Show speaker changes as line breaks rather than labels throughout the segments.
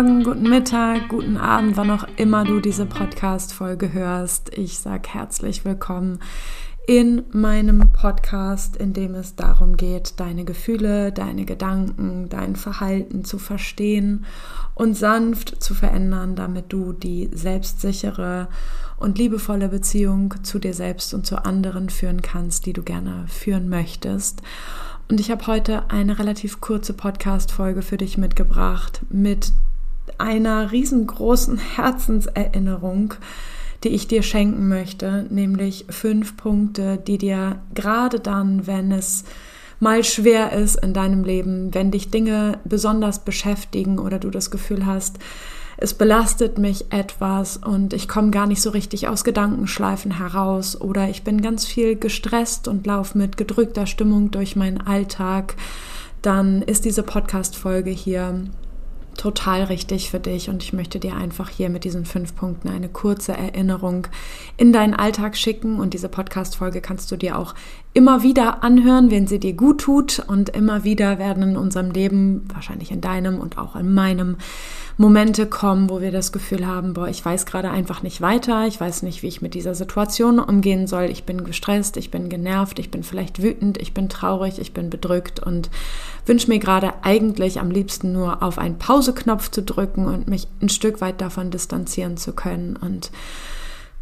Morgen, guten Mittag, guten Abend, wann auch immer du diese Podcast-Folge hörst. Ich sag herzlich willkommen in meinem Podcast, in dem es darum geht, deine Gefühle, deine Gedanken, dein Verhalten zu verstehen und sanft zu verändern, damit du die selbstsichere und liebevolle Beziehung zu dir selbst und zu anderen führen kannst, die du gerne führen möchtest. Und ich habe heute eine relativ kurze Podcast-Folge für dich mitgebracht mit einer riesengroßen Herzenserinnerung, die ich dir schenken möchte, nämlich fünf Punkte, die dir gerade dann, wenn es mal schwer ist in deinem Leben, wenn dich Dinge besonders beschäftigen oder du das Gefühl hast, es belastet mich etwas und ich komme gar nicht so richtig aus Gedankenschleifen heraus oder ich bin ganz viel gestresst und laufe mit gedrückter Stimmung durch meinen Alltag, dann ist diese Podcast-Folge hier total richtig für dich und ich möchte dir einfach hier mit diesen fünf Punkten eine kurze Erinnerung in deinen Alltag schicken und diese Podcast-Folge kannst du dir auch immer wieder anhören, wenn sie dir gut tut. Und immer wieder werden in unserem Leben, wahrscheinlich in deinem und auch in meinem, Momente kommen, wo wir das Gefühl haben, boah, ich weiß gerade einfach nicht weiter, ich weiß nicht, wie ich mit dieser Situation umgehen soll, ich bin gestresst, ich bin genervt, ich bin vielleicht wütend, ich bin traurig, ich bin bedrückt und wünsche mir gerade eigentlich am liebsten nur auf einen Pauseknopf zu drücken und mich ein Stück weit davon distanzieren zu können. Und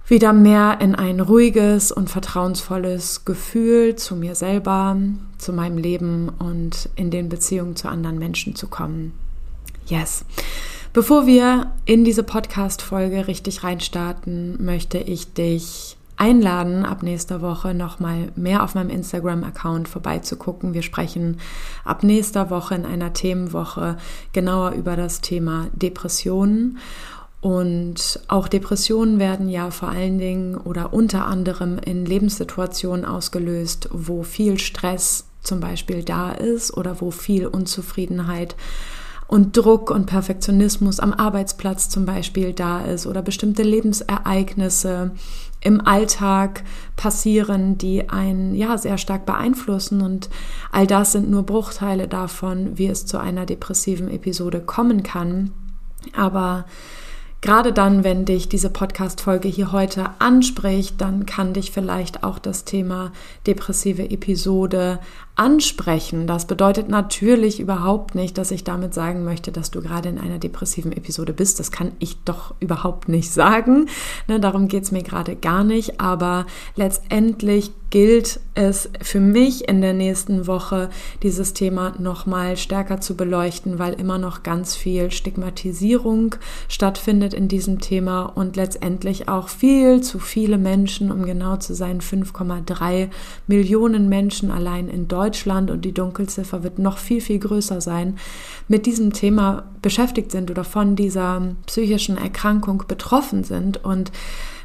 wieder mehr in ein ruhiges und vertrauensvolles Gefühl zu mir selber, zu meinem Leben und in den Beziehungen zu anderen Menschen zu kommen. Yes. Bevor wir in diese Podcast-Folge richtig reinstarten, möchte ich dich einladen, ab nächster Woche nochmal mehr auf meinem Instagram-Account vorbeizugucken. Wir sprechen ab nächster Woche in einer Themenwoche genauer über das Thema Depressionen. Und auch Depressionen werden ja vor allen Dingen oder unter anderem in Lebenssituationen ausgelöst, wo viel Stress zum Beispiel da ist oder wo viel Unzufriedenheit und Druck und Perfektionismus am Arbeitsplatz zum Beispiel da ist oder bestimmte Lebensereignisse im Alltag passieren, die einen ja sehr stark beeinflussen und all das sind nur Bruchteile davon, wie es zu einer depressiven Episode kommen kann. Aber Gerade dann, wenn dich diese Podcast-Folge hier heute anspricht, dann kann dich vielleicht auch das Thema depressive Episode ansprechen. Das bedeutet natürlich überhaupt nicht, dass ich damit sagen möchte, dass du gerade in einer depressiven Episode bist. Das kann ich doch überhaupt nicht sagen. Ne, darum geht es mir gerade gar nicht. Aber letztendlich gilt es für mich in der nächsten Woche, dieses Thema nochmal stärker zu beleuchten, weil immer noch ganz viel Stigmatisierung stattfindet in diesem Thema und letztendlich auch viel zu viele Menschen, um genau zu sein, 5,3 Millionen Menschen allein in Deutschland und die Dunkelziffer wird noch viel, viel größer sein, mit diesem Thema beschäftigt sind oder von dieser psychischen Erkrankung betroffen sind und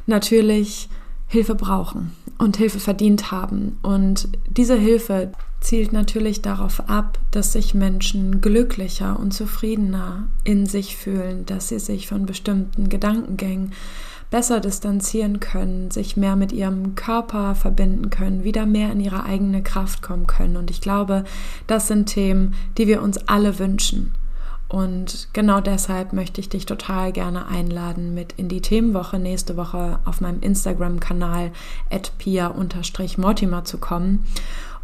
natürlich Hilfe brauchen und Hilfe verdient haben. Und diese Hilfe zielt natürlich darauf ab, dass sich Menschen glücklicher und zufriedener in sich fühlen, dass sie sich von bestimmten Gedankengängen besser distanzieren können, sich mehr mit ihrem Körper verbinden können, wieder mehr in ihre eigene Kraft kommen können. Und ich glaube, das sind Themen, die wir uns alle wünschen. Und genau deshalb möchte ich dich total gerne einladen, mit in die Themenwoche nächste Woche auf meinem Instagram-Kanal pia-mortimer zu kommen,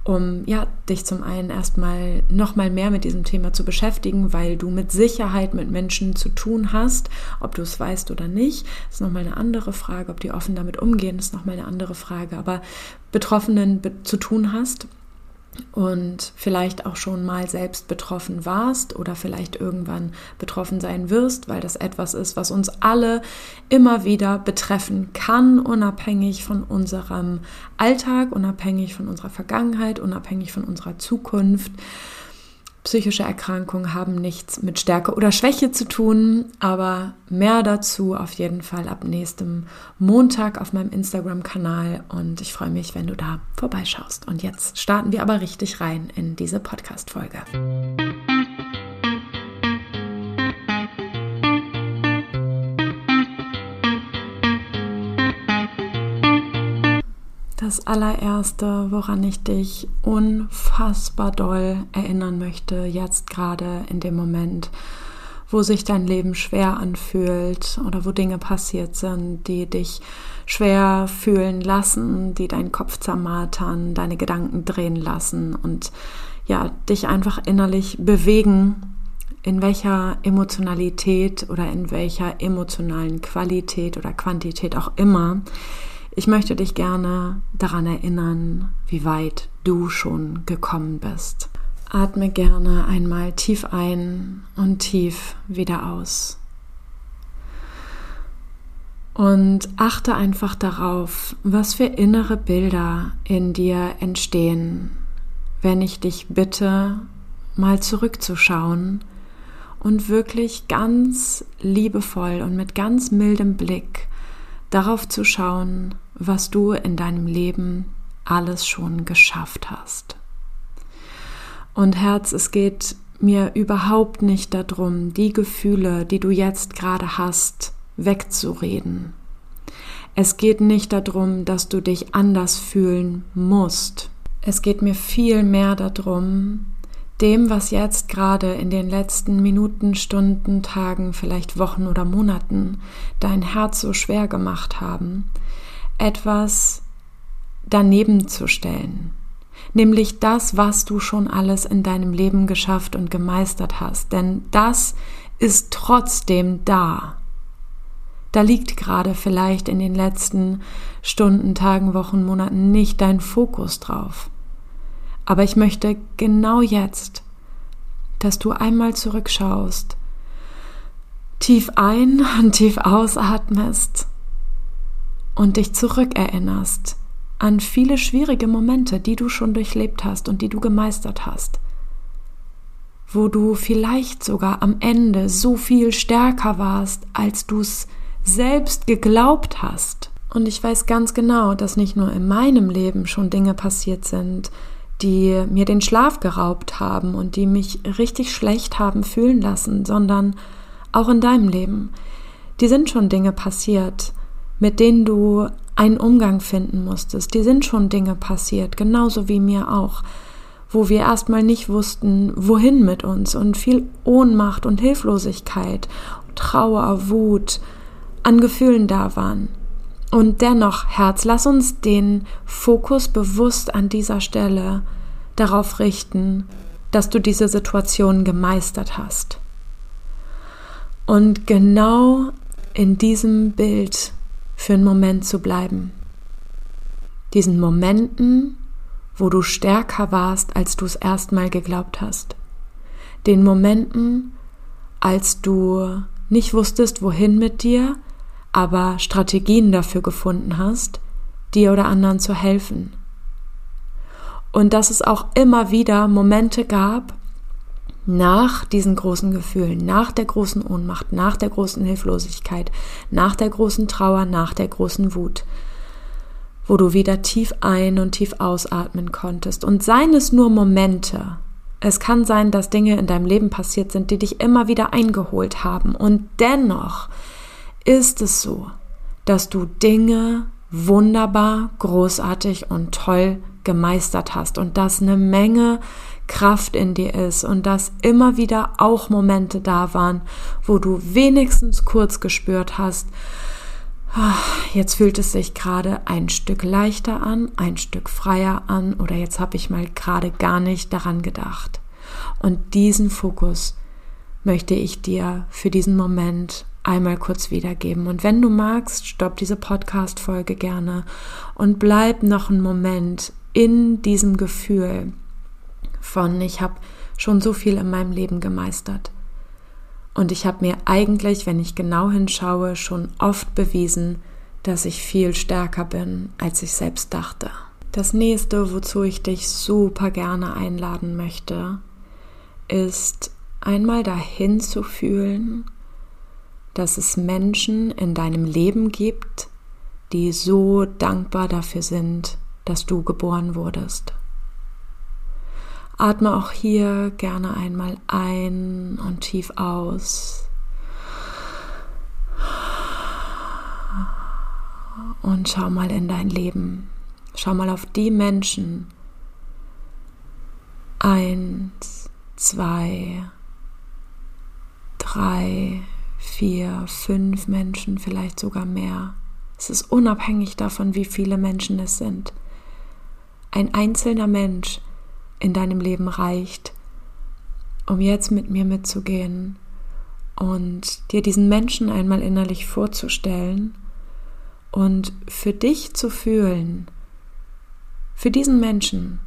um ja, dich zum einen erstmal nochmal mehr mit diesem Thema zu beschäftigen, weil du mit Sicherheit mit Menschen zu tun hast, ob du es weißt oder nicht, ist nochmal eine andere Frage, ob die offen damit umgehen, ist nochmal eine andere Frage, aber Betroffenen zu tun hast und vielleicht auch schon mal selbst betroffen warst oder vielleicht irgendwann betroffen sein wirst, weil das etwas ist, was uns alle immer wieder betreffen kann, unabhängig von unserem Alltag, unabhängig von unserer Vergangenheit, unabhängig von unserer Zukunft. Psychische Erkrankungen haben nichts mit Stärke oder Schwäche zu tun, aber mehr dazu auf jeden Fall ab nächstem Montag auf meinem Instagram-Kanal und ich freue mich, wenn du da vorbeischaust. Und jetzt starten wir aber richtig rein in diese Podcast-Folge. Das allererste, woran ich dich unfassbar doll erinnern möchte, jetzt gerade in dem Moment, wo sich dein Leben schwer anfühlt oder wo Dinge passiert sind, die dich schwer fühlen lassen, die deinen Kopf zermartern, deine Gedanken drehen lassen und ja, dich einfach innerlich bewegen, in welcher Emotionalität oder in welcher emotionalen Qualität oder Quantität auch immer. Ich möchte dich gerne daran erinnern, wie weit du schon gekommen bist. Atme gerne einmal tief ein und tief wieder aus. Und achte einfach darauf, was für innere Bilder in dir entstehen, wenn ich dich bitte, mal zurückzuschauen und wirklich ganz liebevoll und mit ganz mildem Blick darauf zu schauen, was du in deinem Leben alles schon geschafft hast. Und Herz, es geht mir überhaupt nicht darum, die Gefühle, die du jetzt gerade hast, wegzureden. Es geht nicht darum, dass du dich anders fühlen musst. Es geht mir viel mehr darum, dem, was jetzt gerade in den letzten Minuten, Stunden, Tagen, vielleicht Wochen oder Monaten dein Herz so schwer gemacht haben, etwas daneben zu stellen, nämlich das, was du schon alles in deinem Leben geschafft und gemeistert hast. Denn das ist trotzdem da. Da liegt gerade vielleicht in den letzten Stunden, Tagen, Wochen, Monaten nicht dein Fokus drauf. Aber ich möchte genau jetzt, dass du einmal zurückschaust, tief ein und tief ausatmest und dich zurückerinnerst an viele schwierige Momente, die du schon durchlebt hast und die du gemeistert hast, wo du vielleicht sogar am Ende so viel stärker warst, als du es selbst geglaubt hast. Und ich weiß ganz genau, dass nicht nur in meinem Leben schon Dinge passiert sind, die mir den Schlaf geraubt haben und die mich richtig schlecht haben fühlen lassen, sondern auch in deinem Leben. Die sind schon Dinge passiert, mit denen du einen Umgang finden musstest. Die sind schon Dinge passiert, genauso wie mir auch, wo wir erstmal nicht wussten, wohin mit uns und viel Ohnmacht und Hilflosigkeit, Trauer, Wut an Gefühlen da waren. Und dennoch, Herz, lass uns den Fokus bewusst an dieser Stelle darauf richten, dass du diese Situation gemeistert hast. Und genau in diesem Bild für einen Moment zu bleiben. Diesen Momenten, wo du stärker warst, als du es erstmal geglaubt hast. Den Momenten, als du nicht wusstest, wohin mit dir, aber Strategien dafür gefunden hast, dir oder anderen zu helfen. Und dass es auch immer wieder Momente gab, nach diesen großen Gefühlen, nach der großen Ohnmacht, nach der großen Hilflosigkeit, nach der großen Trauer, nach der großen Wut, wo du wieder tief ein und tief ausatmen konntest. Und seien es nur Momente. Es kann sein, dass Dinge in deinem Leben passiert sind, die dich immer wieder eingeholt haben. Und dennoch ist es so, dass du Dinge wunderbar, großartig und toll gemeistert hast und dass eine Menge Kraft in dir ist und dass immer wieder auch Momente da waren, wo du wenigstens kurz gespürt hast, ah, jetzt fühlt es sich gerade ein Stück leichter an, ein Stück freier an oder jetzt habe ich mal gerade gar nicht daran gedacht. Und diesen Fokus möchte ich dir für diesen Moment einmal kurz wiedergeben. Und wenn du magst, stopp diese Podcast-Folge gerne und bleib noch einen Moment in diesem Gefühl von, ich habe schon so viel in meinem Leben gemeistert. Und ich habe mir eigentlich, wenn ich genau hinschaue, schon oft bewiesen, dass ich viel stärker bin, als ich selbst dachte. Das nächste, wozu ich dich super gerne einladen möchte, ist einmal dahin zu fühlen, dass es Menschen in deinem Leben gibt, die so dankbar dafür sind, dass du geboren wurdest. Atme auch hier gerne einmal ein und tief aus. Und schau mal in dein Leben. Schau mal auf die Menschen. Eins, zwei, drei, vier, fünf Menschen, vielleicht sogar mehr. Es ist unabhängig davon, wie viele Menschen es sind. Ein einzelner Mensch in deinem Leben reicht, um jetzt mit mir mitzugehen und dir diesen Menschen einmal innerlich vorzustellen und für dich zu fühlen, für diesen Menschen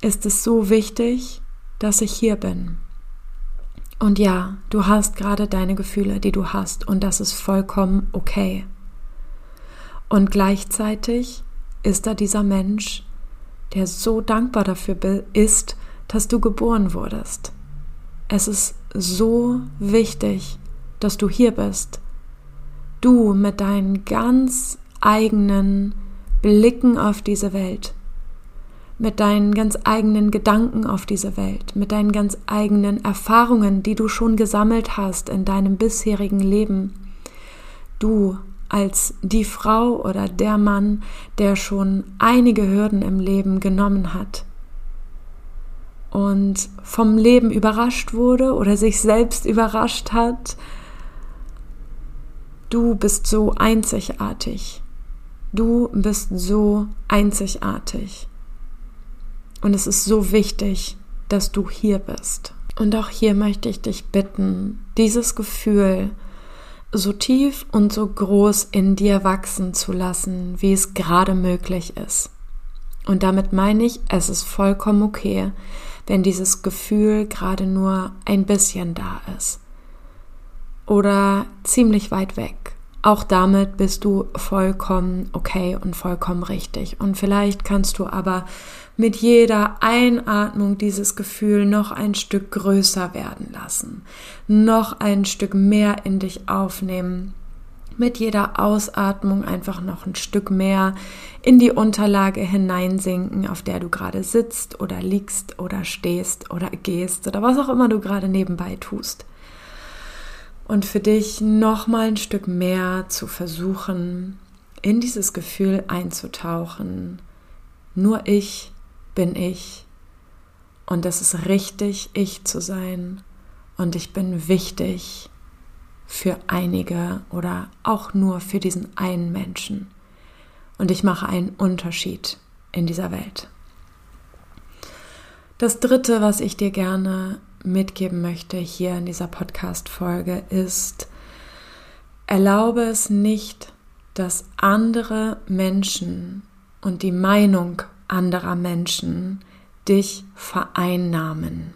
ist es so wichtig, dass ich hier bin. Und ja, du hast gerade deine Gefühle, die du hast, und das ist vollkommen okay. Und gleichzeitig ist da dieser Mensch, der so dankbar dafür ist, dass du geboren wurdest. Es ist so wichtig, dass du hier bist. Du mit deinen ganz eigenen Blicken auf diese Welt, mit deinen ganz eigenen Gedanken auf diese Welt, mit deinen ganz eigenen Erfahrungen, die du schon gesammelt hast in deinem bisherigen Leben. Du als die Frau oder der Mann, der schon einige Hürden im Leben genommen hat und vom Leben überrascht wurde oder sich selbst überrascht hat. Du bist so einzigartig. Du bist so einzigartig. Und es ist so wichtig, dass du hier bist. Und auch hier möchte ich dich bitten, dieses Gefühl so tief und so groß in dir wachsen zu lassen, wie es gerade möglich ist. Und damit meine ich, es ist vollkommen okay, wenn dieses Gefühl gerade nur ein bisschen da ist. Oder ziemlich weit weg auch damit bist du vollkommen okay und vollkommen richtig. Und vielleicht kannst du aber mit jeder Einatmung dieses Gefühl noch ein Stück größer werden lassen, noch ein Stück mehr in dich aufnehmen. Mit jeder Ausatmung einfach noch ein Stück mehr in die Unterlage hineinsinken, auf der du gerade sitzt oder liegst oder stehst oder gehst oder was auch immer du gerade nebenbei tust und für dich noch mal ein Stück mehr zu versuchen, in dieses Gefühl einzutauchen. Nur ich bin ich. Und es ist richtig, ich zu sein. Und ich bin wichtig für einige oder auch nur für diesen einen Menschen. Und ich mache einen Unterschied in dieser Welt. Das Dritte, was ich dir gerne mitgeben möchte hier in dieser Podcast-Folge ist, erlaube es nicht, dass andere Menschen und die Meinung anderer Menschen dich vereinnahmen.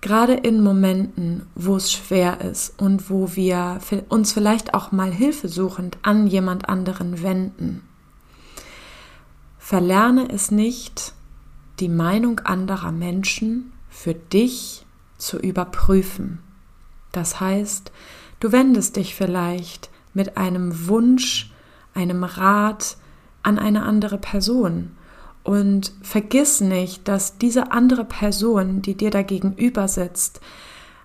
Gerade in Momenten, wo es schwer ist und wo wir uns vielleicht auch mal hilfesuchend an jemand anderen wenden, verlerne es nicht, die Meinung anderer Menschen für dich zu überprüfen. Das heißt, du wendest dich vielleicht mit einem Wunsch, einem Rat an eine andere Person. Und vergiss nicht, dass diese andere Person, die dir da gegenüber sitzt,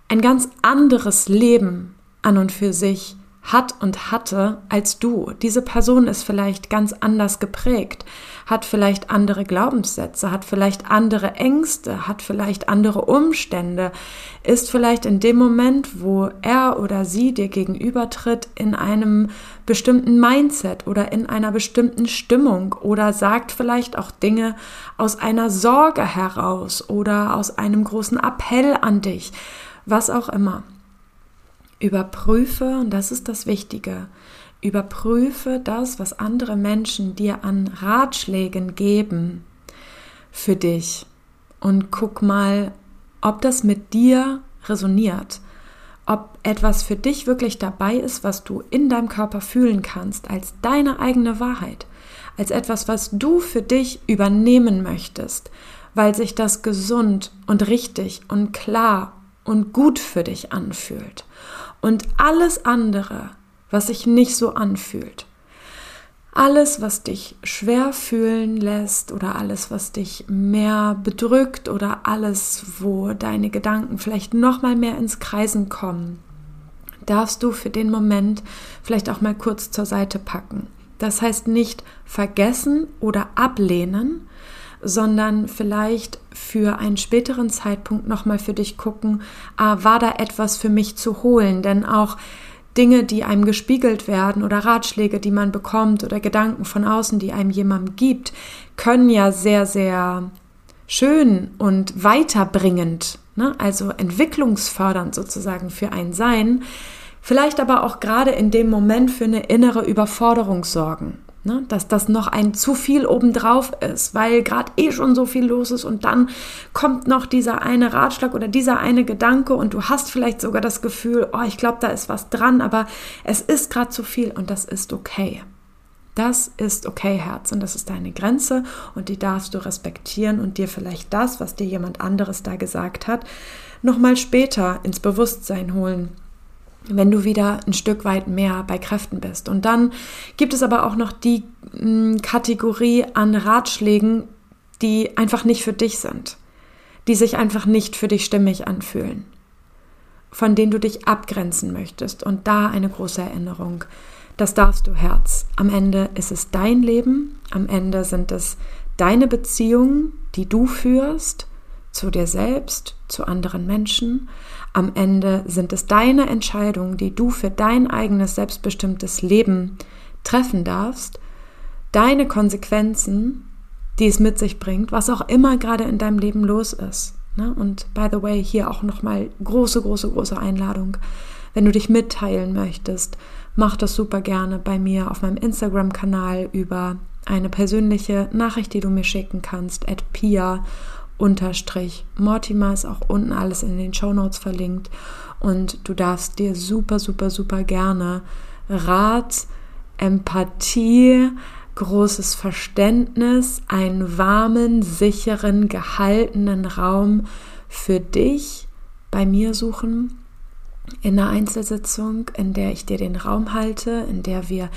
ein ganz anderes Leben an und für sich hat und hatte als du. Diese Person ist vielleicht ganz anders geprägt, hat vielleicht andere Glaubenssätze, hat vielleicht andere Ängste, hat vielleicht andere Umstände, ist vielleicht in dem Moment, wo er oder sie dir gegenübertritt, in einem bestimmten Mindset oder in einer bestimmten Stimmung oder sagt vielleicht auch Dinge aus einer Sorge heraus oder aus einem großen Appell an dich, was auch immer. Überprüfe, und das ist das Wichtige, überprüfe das, was andere Menschen dir an Ratschlägen geben für dich und guck mal, ob das mit dir resoniert, ob etwas für dich wirklich dabei ist, was du in deinem Körper fühlen kannst, als deine eigene Wahrheit, als etwas, was du für dich übernehmen möchtest, weil sich das gesund und richtig und klar und gut für dich anfühlt. Und alles andere, was sich nicht so anfühlt, alles, was dich schwer fühlen lässt oder alles, was dich mehr bedrückt oder alles, wo deine Gedanken vielleicht noch mal mehr ins Kreisen kommen, darfst du für den Moment vielleicht auch mal kurz zur Seite packen. Das heißt nicht vergessen oder ablehnen, sondern vielleicht für einen späteren Zeitpunkt nochmal für dich gucken, ah, war da etwas für mich zu holen? Denn auch Dinge, die einem gespiegelt werden oder Ratschläge, die man bekommt oder Gedanken von außen, die einem jemand gibt, können ja sehr, sehr schön und weiterbringend, ne? also entwicklungsfördernd sozusagen für ein Sein, vielleicht aber auch gerade in dem Moment für eine innere Überforderung sorgen. Ne? Dass das noch ein zu viel obendrauf ist, weil gerade eh schon so viel los ist und dann kommt noch dieser eine Ratschlag oder dieser eine Gedanke und du hast vielleicht sogar das Gefühl, oh, ich glaube, da ist was dran, aber es ist gerade zu viel und das ist okay. Das ist okay, Herz, und das ist deine Grenze und die darfst du respektieren und dir vielleicht das, was dir jemand anderes da gesagt hat, nochmal später ins Bewusstsein holen wenn du wieder ein Stück weit mehr bei Kräften bist. Und dann gibt es aber auch noch die hm, Kategorie an Ratschlägen, die einfach nicht für dich sind, die sich einfach nicht für dich stimmig anfühlen, von denen du dich abgrenzen möchtest. Und da eine große Erinnerung. Das darfst du, Herz. Am Ende ist es dein Leben, am Ende sind es deine Beziehungen, die du führst zu dir selbst, zu anderen Menschen. Am Ende sind es deine Entscheidungen, die du für dein eigenes selbstbestimmtes Leben treffen darfst, deine Konsequenzen, die es mit sich bringt, was auch immer gerade in deinem Leben los ist. Ne? Und by the way, hier auch nochmal große, große, große Einladung. Wenn du dich mitteilen möchtest, mach das super gerne bei mir auf meinem Instagram-Kanal über eine persönliche Nachricht, die du mir schicken kannst, at pia unterstrich. Mortimer ist auch unten alles in den Show Notes verlinkt. Und du darfst dir super, super, super gerne Rat, Empathie, großes Verständnis, einen warmen, sicheren, gehaltenen Raum für dich bei mir suchen. In einer Einzelsitzung, in der ich dir den Raum halte, in der wir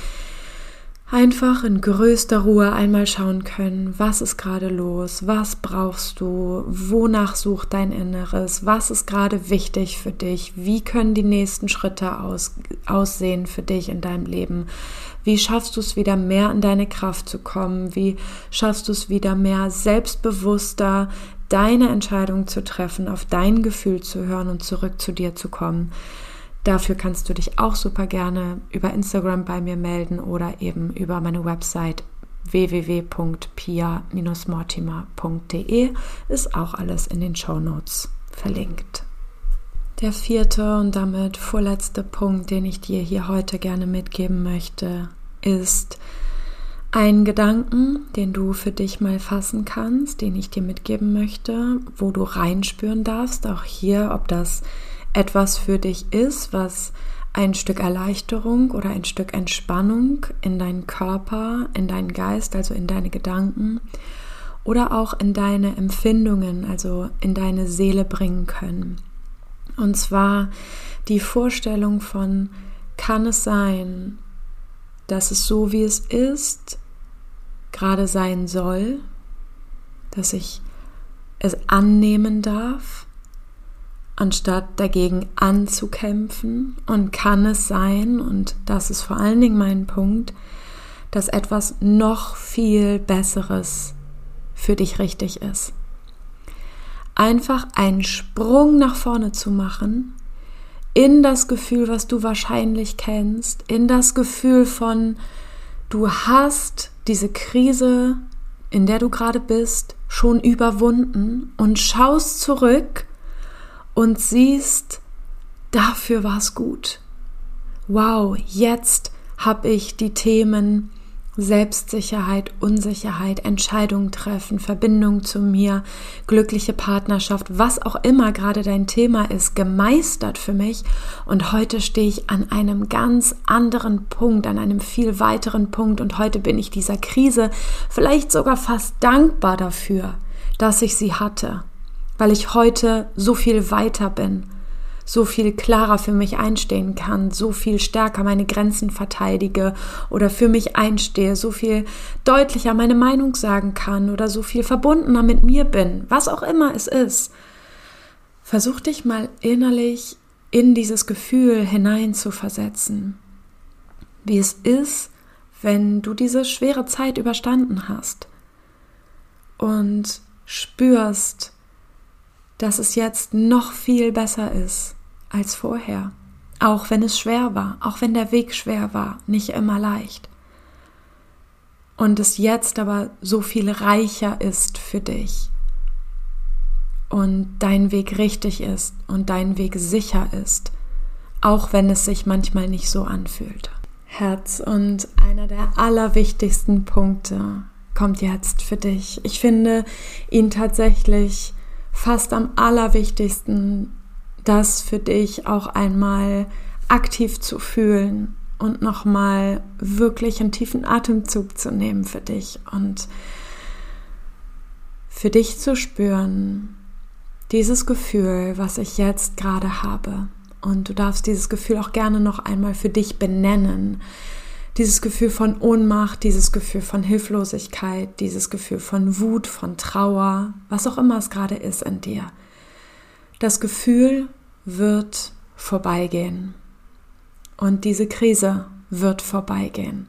einfach in größter Ruhe einmal schauen können, was ist gerade los, was brauchst du, wonach sucht dein Inneres, was ist gerade wichtig für dich, wie können die nächsten Schritte aus, aussehen für dich in deinem Leben, wie schaffst du es wieder mehr in deine Kraft zu kommen, wie schaffst du es wieder mehr selbstbewusster deine Entscheidung zu treffen, auf dein Gefühl zu hören und zurück zu dir zu kommen. Dafür kannst du dich auch super gerne über Instagram bei mir melden oder eben über meine Website www.pia-mortimer.de ist auch alles in den Show Notes verlinkt. Der vierte und damit vorletzte Punkt, den ich dir hier heute gerne mitgeben möchte, ist ein Gedanken, den du für dich mal fassen kannst, den ich dir mitgeben möchte, wo du reinspüren darfst, auch hier, ob das etwas für dich ist, was ein Stück Erleichterung oder ein Stück Entspannung in deinen Körper, in deinen Geist, also in deine Gedanken oder auch in deine Empfindungen, also in deine Seele bringen können. Und zwar die Vorstellung von, kann es sein, dass es so wie es ist, gerade sein soll, dass ich es annehmen darf, anstatt dagegen anzukämpfen? Und kann es sein, und das ist vor allen Dingen mein Punkt, dass etwas noch viel Besseres für dich richtig ist? Einfach einen Sprung nach vorne zu machen, in das Gefühl, was du wahrscheinlich kennst, in das Gefühl von, du hast diese Krise, in der du gerade bist, schon überwunden und schaust zurück und siehst, dafür war es gut. Wow, jetzt habe ich die Themen Selbstsicherheit, Unsicherheit, Entscheidungen treffen, Verbindung zu mir, glückliche Partnerschaft, was auch immer gerade dein Thema ist, gemeistert für mich. Und heute stehe ich an einem ganz anderen Punkt, an einem viel weiteren Punkt. Und heute bin ich dieser Krise vielleicht sogar fast dankbar dafür, dass ich sie hatte weil ich heute so viel weiter bin, so viel klarer für mich einstehen kann, so viel stärker meine Grenzen verteidige oder für mich einstehe, so viel deutlicher meine Meinung sagen kann oder so viel verbundener mit mir bin, was auch immer es ist. Versuch dich mal innerlich in dieses Gefühl hinein zu versetzen, wie es ist, wenn du diese schwere Zeit überstanden hast und spürst, dass es jetzt noch viel besser ist als vorher. Auch wenn es schwer war, auch wenn der Weg schwer war, nicht immer leicht. Und es jetzt aber so viel reicher ist für dich. Und dein Weg richtig ist und dein Weg sicher ist, auch wenn es sich manchmal nicht so anfühlt. Herz und einer der allerwichtigsten Punkte kommt jetzt für dich. Ich finde ihn tatsächlich fast am allerwichtigsten, das für dich auch einmal aktiv zu fühlen und nochmal wirklich einen tiefen Atemzug zu nehmen für dich und für dich zu spüren, dieses Gefühl, was ich jetzt gerade habe. Und du darfst dieses Gefühl auch gerne noch einmal für dich benennen. Dieses Gefühl von Ohnmacht, dieses Gefühl von Hilflosigkeit, dieses Gefühl von Wut, von Trauer, was auch immer es gerade ist in dir. Das Gefühl wird vorbeigehen. Und diese Krise wird vorbeigehen.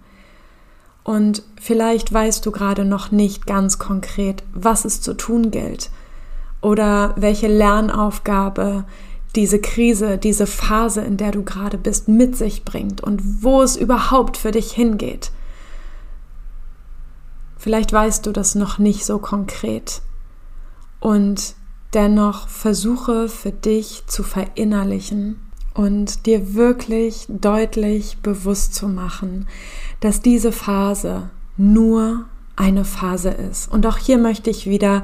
Und vielleicht weißt du gerade noch nicht ganz konkret, was es zu tun gilt oder welche Lernaufgabe diese Krise, diese Phase, in der du gerade bist, mit sich bringt und wo es überhaupt für dich hingeht. Vielleicht weißt du das noch nicht so konkret und dennoch versuche für dich zu verinnerlichen und dir wirklich deutlich bewusst zu machen, dass diese Phase nur eine Phase ist. Und auch hier möchte ich wieder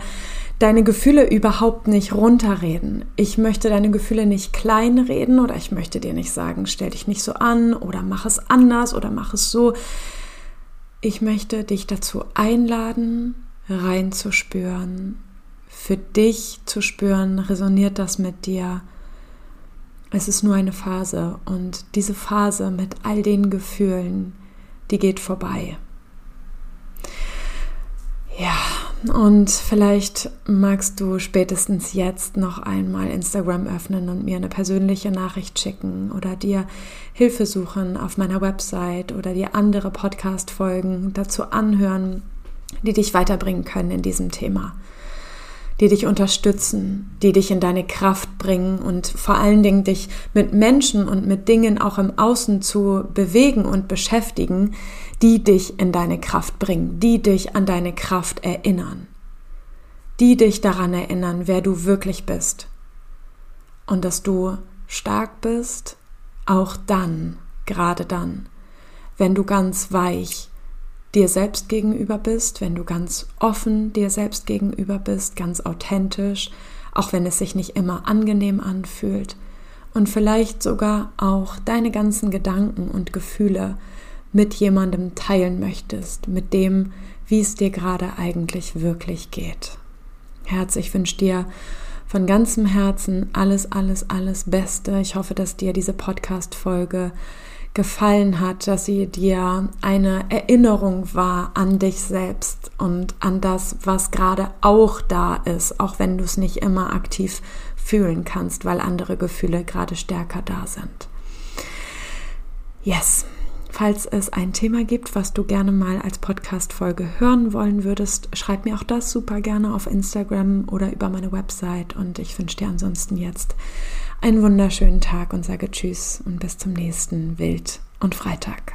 deine Gefühle überhaupt nicht runterreden. Ich möchte deine Gefühle nicht kleinreden oder ich möchte dir nicht sagen, stell dich nicht so an oder mach es anders oder mach es so. Ich möchte dich dazu einladen, reinzuspüren, für dich zu spüren, resoniert das mit dir. Es ist nur eine Phase und diese Phase mit all den Gefühlen, die geht vorbei. Ja, und vielleicht magst du spätestens jetzt noch einmal Instagram öffnen und mir eine persönliche Nachricht schicken oder dir Hilfe suchen auf meiner Website oder dir andere Podcast-Folgen dazu anhören, die dich weiterbringen können in diesem Thema, die dich unterstützen, die dich in deine Kraft bringen und vor allen Dingen dich mit Menschen und mit Dingen auch im Außen zu bewegen und beschäftigen, die dich in deine Kraft bringen, die dich an deine Kraft erinnern, die dich daran erinnern, wer du wirklich bist. Und dass du stark bist, auch dann, gerade dann, wenn du ganz weich dir selbst gegenüber bist, wenn du ganz offen dir selbst gegenüber bist, ganz authentisch, auch wenn es sich nicht immer angenehm anfühlt und vielleicht sogar auch deine ganzen Gedanken und Gefühle mit jemandem teilen möchtest, mit dem, wie es dir gerade eigentlich wirklich geht. Herz, ich wünsche dir von ganzem Herzen alles, alles, alles Beste. Ich hoffe, dass dir diese Podcast-Folge gefallen hat, dass sie dir eine Erinnerung war an dich selbst und an das, was gerade auch da ist, auch wenn du es nicht immer aktiv fühlen kannst, weil andere Gefühle gerade stärker da sind. Yes, Falls es ein Thema gibt, was du gerne mal als Podcast-Folge hören wollen würdest, schreib mir auch das super gerne auf Instagram oder über meine Website. Und ich wünsche dir ansonsten jetzt einen wunderschönen Tag und sage Tschüss und bis zum nächsten Wild und Freitag.